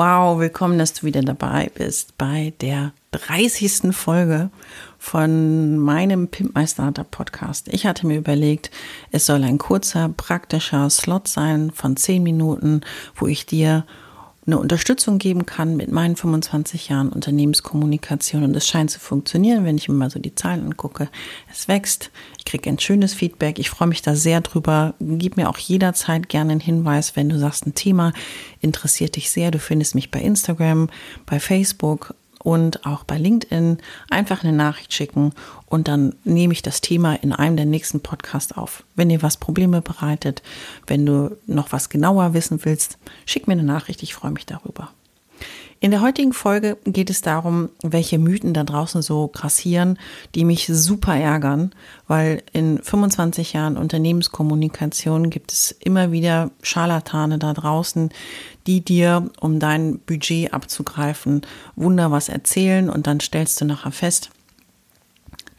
Wow, willkommen, dass du wieder dabei bist bei der 30. Folge von meinem Pimp My Startup Podcast. Ich hatte mir überlegt, es soll ein kurzer, praktischer Slot sein von 10 Minuten, wo ich dir eine Unterstützung geben kann mit meinen 25 Jahren Unternehmenskommunikation. Und es scheint zu funktionieren, wenn ich mir mal so die Zahlen angucke. Es wächst, ich kriege ein schönes Feedback, ich freue mich da sehr drüber. Gib mir auch jederzeit gerne einen Hinweis, wenn du sagst, ein Thema interessiert dich sehr. Du findest mich bei Instagram, bei Facebook und auch bei LinkedIn einfach eine Nachricht schicken und dann nehme ich das Thema in einem der nächsten Podcasts auf. Wenn dir was Probleme bereitet, wenn du noch was genauer wissen willst, schick mir eine Nachricht, ich freue mich darüber. In der heutigen Folge geht es darum, welche Mythen da draußen so grassieren, die mich super ärgern, weil in 25 Jahren Unternehmenskommunikation gibt es immer wieder Scharlatane da draußen, die dir, um dein Budget abzugreifen, Wunder was erzählen und dann stellst du nachher fest,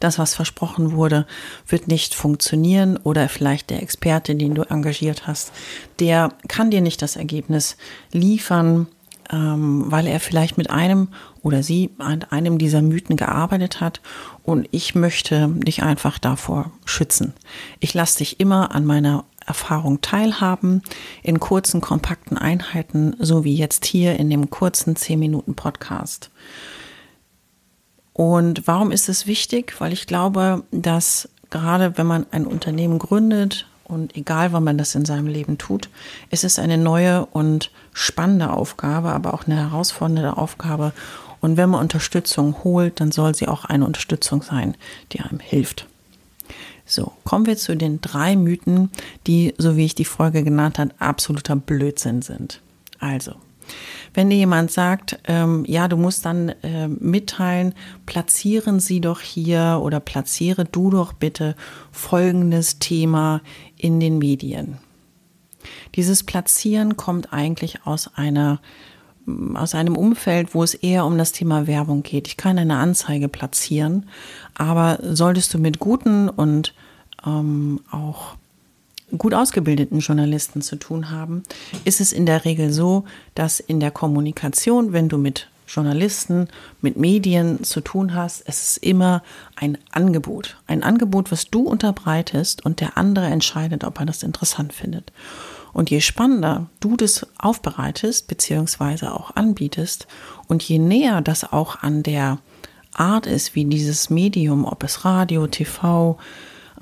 das, was versprochen wurde, wird nicht funktionieren oder vielleicht der Experte, den du engagiert hast, der kann dir nicht das Ergebnis liefern, weil er vielleicht mit einem oder sie an einem dieser Mythen gearbeitet hat und ich möchte dich einfach davor schützen. Ich lasse dich immer an meiner Erfahrung teilhaben in kurzen, kompakten Einheiten, so wie jetzt hier in dem kurzen 10 Minuten Podcast. Und warum ist es wichtig? Weil ich glaube, dass gerade wenn man ein Unternehmen gründet und egal, wann man das in seinem Leben tut, ist es eine neue und spannende Aufgabe, aber auch eine herausfordernde Aufgabe. Und wenn man Unterstützung holt, dann soll sie auch eine Unterstützung sein, die einem hilft. So, kommen wir zu den drei Mythen, die, so wie ich die Folge genannt habe, absoluter Blödsinn sind. Also, wenn dir jemand sagt, ähm, ja, du musst dann äh, mitteilen, platzieren Sie doch hier oder platziere du doch bitte folgendes Thema in den Medien. Dieses Platzieren kommt eigentlich aus einer aus einem Umfeld, wo es eher um das Thema Werbung geht. Ich kann eine Anzeige platzieren, aber solltest du mit guten und ähm, auch gut ausgebildeten Journalisten zu tun haben, ist es in der Regel so, dass in der Kommunikation, wenn du mit Journalisten, mit Medien zu tun hast, es ist immer ein Angebot. Ein Angebot, was du unterbreitest und der andere entscheidet, ob er das interessant findet. Und je spannender du das aufbereitest, beziehungsweise auch anbietest, und je näher das auch an der Art ist, wie dieses Medium, ob es Radio, TV,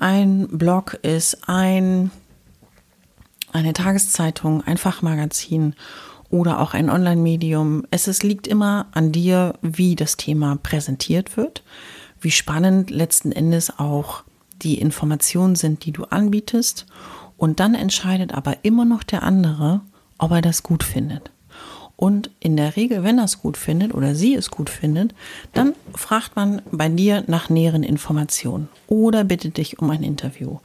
ein Blog ist, ein, eine Tageszeitung, ein Fachmagazin oder auch ein Online-Medium. Es, es liegt immer an dir, wie das Thema präsentiert wird, wie spannend letzten Endes auch die Informationen sind, die du anbietest. Und dann entscheidet aber immer noch der andere, ob er das gut findet. Und in der Regel, wenn er es gut findet oder sie es gut findet, dann fragt man bei dir nach näheren Informationen oder bittet dich um ein Interview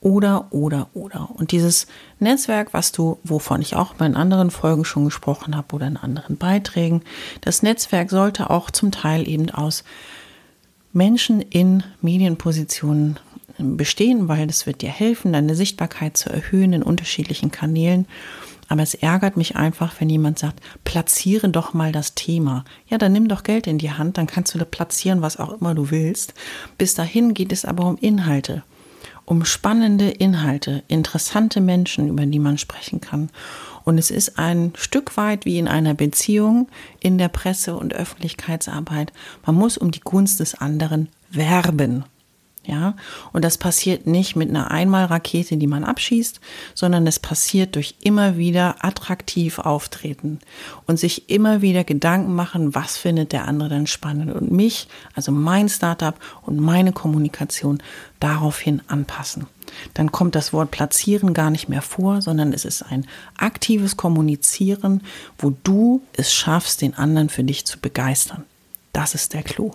oder, oder, oder. Und dieses Netzwerk, was du, wovon ich auch in anderen Folgen schon gesprochen habe oder in anderen Beiträgen, das Netzwerk sollte auch zum Teil eben aus Menschen in Medienpositionen bestehen, weil das wird dir helfen, deine Sichtbarkeit zu erhöhen in unterschiedlichen Kanälen. Aber es ärgert mich einfach, wenn jemand sagt, platziere doch mal das Thema. Ja, dann nimm doch Geld in die Hand, dann kannst du da platzieren, was auch immer du willst. Bis dahin geht es aber um Inhalte, um spannende Inhalte, interessante Menschen, über die man sprechen kann. Und es ist ein Stück weit wie in einer Beziehung in der Presse- und Öffentlichkeitsarbeit. Man muss um die Gunst des anderen werben. Ja, und das passiert nicht mit einer Einmalrakete, die man abschießt, sondern es passiert durch immer wieder attraktiv auftreten und sich immer wieder Gedanken machen, was findet der andere denn spannend und mich, also mein Startup und meine Kommunikation daraufhin anpassen. Dann kommt das Wort platzieren gar nicht mehr vor, sondern es ist ein aktives Kommunizieren, wo du es schaffst, den anderen für dich zu begeistern. Das ist der Clou.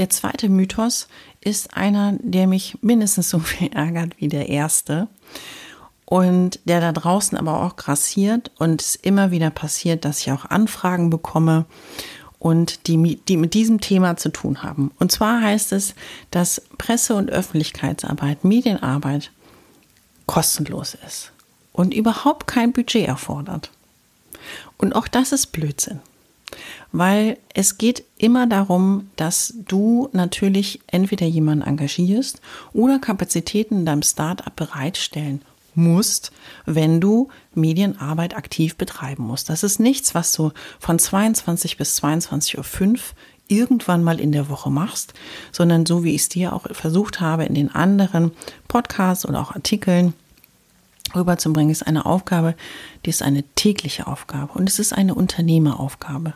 Der zweite Mythos ist einer, der mich mindestens so viel ärgert wie der erste und der da draußen aber auch grassiert und es immer wieder passiert, dass ich auch Anfragen bekomme und die, die mit diesem Thema zu tun haben. Und zwar heißt es, dass Presse- und Öffentlichkeitsarbeit, Medienarbeit kostenlos ist und überhaupt kein Budget erfordert. Und auch das ist Blödsinn weil es geht immer darum, dass du natürlich entweder jemanden engagierst oder Kapazitäten in deinem Startup bereitstellen musst, wenn du Medienarbeit aktiv betreiben musst. Das ist nichts, was du von 22 bis 22.05 Uhr irgendwann mal in der Woche machst, sondern so wie ich es dir auch versucht habe in den anderen Podcasts oder auch Artikeln rüberzubringen, ist eine Aufgabe, die ist eine tägliche Aufgabe und es ist eine Unternehmeraufgabe.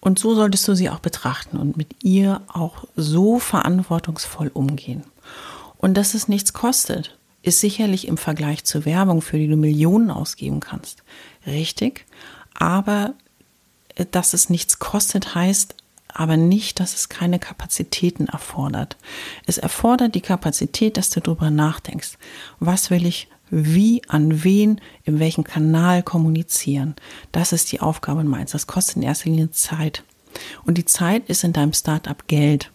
Und so solltest du sie auch betrachten und mit ihr auch so verantwortungsvoll umgehen. Und dass es nichts kostet, ist sicherlich im Vergleich zur Werbung, für die du Millionen ausgeben kannst, richtig. Aber äh, dass es nichts kostet, heißt aber nicht, dass es keine Kapazitäten erfordert. Es erfordert die Kapazität, dass du darüber nachdenkst. Was will ich wie, an wen, in welchem Kanal kommunizieren. Das ist die Aufgabe meins. Das kostet in erster Linie Zeit. Und die Zeit ist in deinem Startup Geld.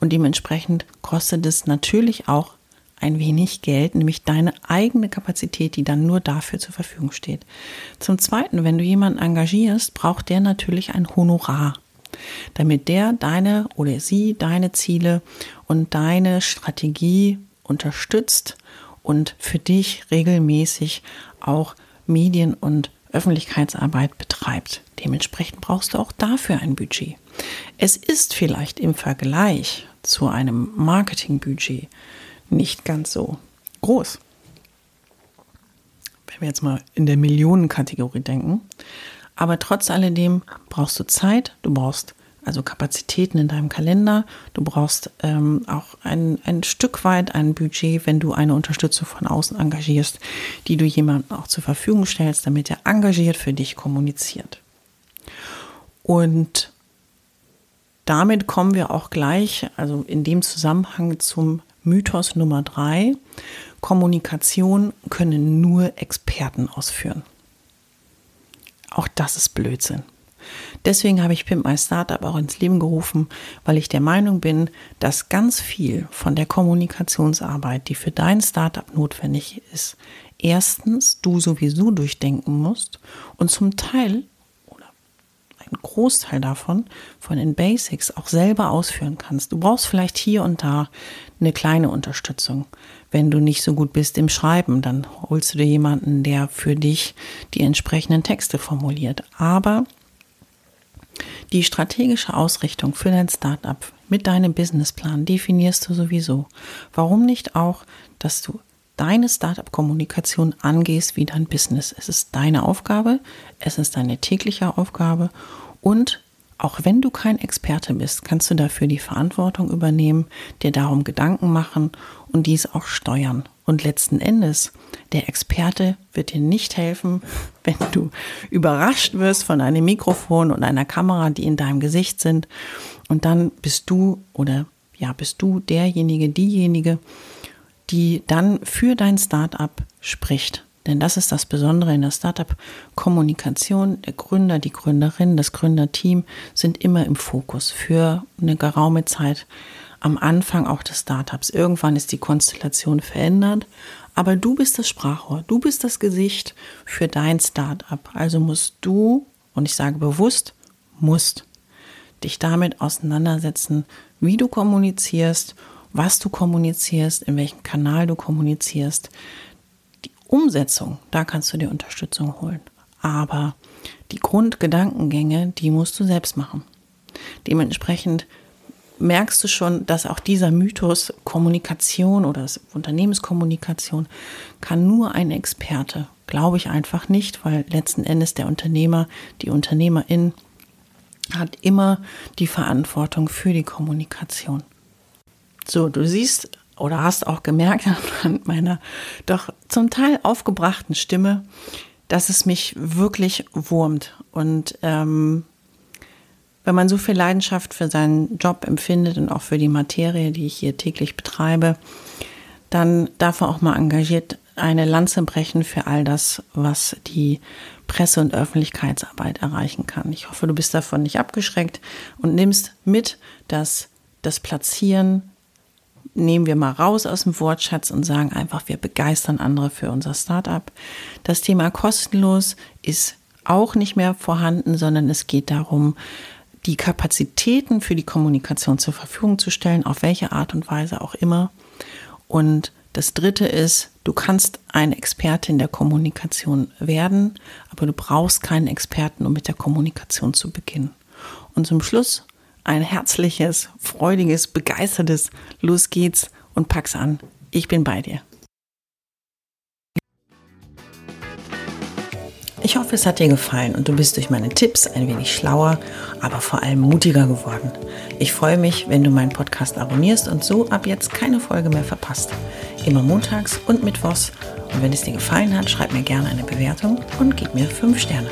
Und dementsprechend kostet es natürlich auch ein wenig Geld, nämlich deine eigene Kapazität, die dann nur dafür zur Verfügung steht. Zum Zweiten, wenn du jemanden engagierst, braucht der natürlich ein Honorar, damit der deine oder sie deine Ziele und deine Strategie unterstützt und für dich regelmäßig auch Medien- und Öffentlichkeitsarbeit betreibt. Dementsprechend brauchst du auch dafür ein Budget. Es ist vielleicht im Vergleich zu einem Marketingbudget nicht ganz so groß. Wenn wir jetzt mal in der Millionenkategorie denken. Aber trotz alledem brauchst du Zeit, du brauchst also Kapazitäten in deinem Kalender. Du brauchst ähm, auch ein, ein Stück weit ein Budget, wenn du eine Unterstützung von außen engagierst, die du jemandem auch zur Verfügung stellst, damit er engagiert für dich kommuniziert. Und damit kommen wir auch gleich, also in dem Zusammenhang zum Mythos Nummer drei. Kommunikation können nur Experten ausführen. Auch das ist Blödsinn. Deswegen habe ich Pimp My Startup auch ins Leben gerufen, weil ich der Meinung bin, dass ganz viel von der Kommunikationsarbeit, die für dein Startup notwendig ist, erstens du sowieso durchdenken musst und zum Teil oder ein Großteil davon von den Basics auch selber ausführen kannst. Du brauchst vielleicht hier und da eine kleine Unterstützung. Wenn du nicht so gut bist im Schreiben, dann holst du dir jemanden, der für dich die entsprechenden Texte formuliert. Aber die strategische Ausrichtung für dein Startup mit deinem Businessplan definierst du sowieso. Warum nicht auch, dass du deine Startup-Kommunikation angehst wie dein Business? Es ist deine Aufgabe, es ist deine tägliche Aufgabe und auch wenn du kein Experte bist, kannst du dafür die Verantwortung übernehmen, dir darum Gedanken machen und dies auch steuern. Und letzten Endes, der Experte wird dir nicht helfen, wenn du überrascht wirst von einem Mikrofon und einer Kamera, die in deinem Gesicht sind. Und dann bist du oder ja, bist du derjenige, diejenige, die dann für dein Startup spricht. Denn das ist das Besondere in der Startup-Kommunikation. Der Gründer, die Gründerin, das Gründerteam sind immer im Fokus für eine geraume Zeit am Anfang auch des Startups. Irgendwann ist die Konstellation verändert, aber du bist das Sprachrohr, du bist das Gesicht für dein Startup. Also musst du, und ich sage bewusst, musst dich damit auseinandersetzen, wie du kommunizierst, was du kommunizierst, in welchem Kanal du kommunizierst, Umsetzung, da kannst du dir Unterstützung holen. Aber die Grundgedankengänge, die musst du selbst machen. Dementsprechend merkst du schon, dass auch dieser Mythos Kommunikation oder Unternehmenskommunikation kann nur ein Experte. Glaube ich einfach nicht, weil letzten Endes der Unternehmer, die Unternehmerin hat immer die Verantwortung für die Kommunikation. So, du siehst oder hast auch gemerkt an meiner doch zum Teil aufgebrachten Stimme, dass es mich wirklich wurmt. Und ähm, wenn man so viel Leidenschaft für seinen Job empfindet und auch für die Materie, die ich hier täglich betreibe, dann darf man auch mal engagiert eine Lanze brechen für all das, was die Presse- und Öffentlichkeitsarbeit erreichen kann. Ich hoffe, du bist davon nicht abgeschreckt und nimmst mit, dass das Platzieren nehmen wir mal raus aus dem Wortschatz und sagen einfach, wir begeistern andere für unser Startup. Das Thema kostenlos ist auch nicht mehr vorhanden, sondern es geht darum, die Kapazitäten für die Kommunikation zur Verfügung zu stellen, auf welche Art und Weise auch immer. Und das Dritte ist, du kannst ein Experte in der Kommunikation werden, aber du brauchst keinen Experten, um mit der Kommunikation zu beginnen. Und zum Schluss ein herzliches, freudiges, begeistertes Los geht's und pack's an. Ich bin bei dir. Ich hoffe, es hat dir gefallen und du bist durch meine Tipps ein wenig schlauer, aber vor allem mutiger geworden. Ich freue mich, wenn du meinen Podcast abonnierst und so ab jetzt keine Folge mehr verpasst. Immer montags und mittwochs. Und wenn es dir gefallen hat, schreib mir gerne eine Bewertung und gib mir 5 Sterne.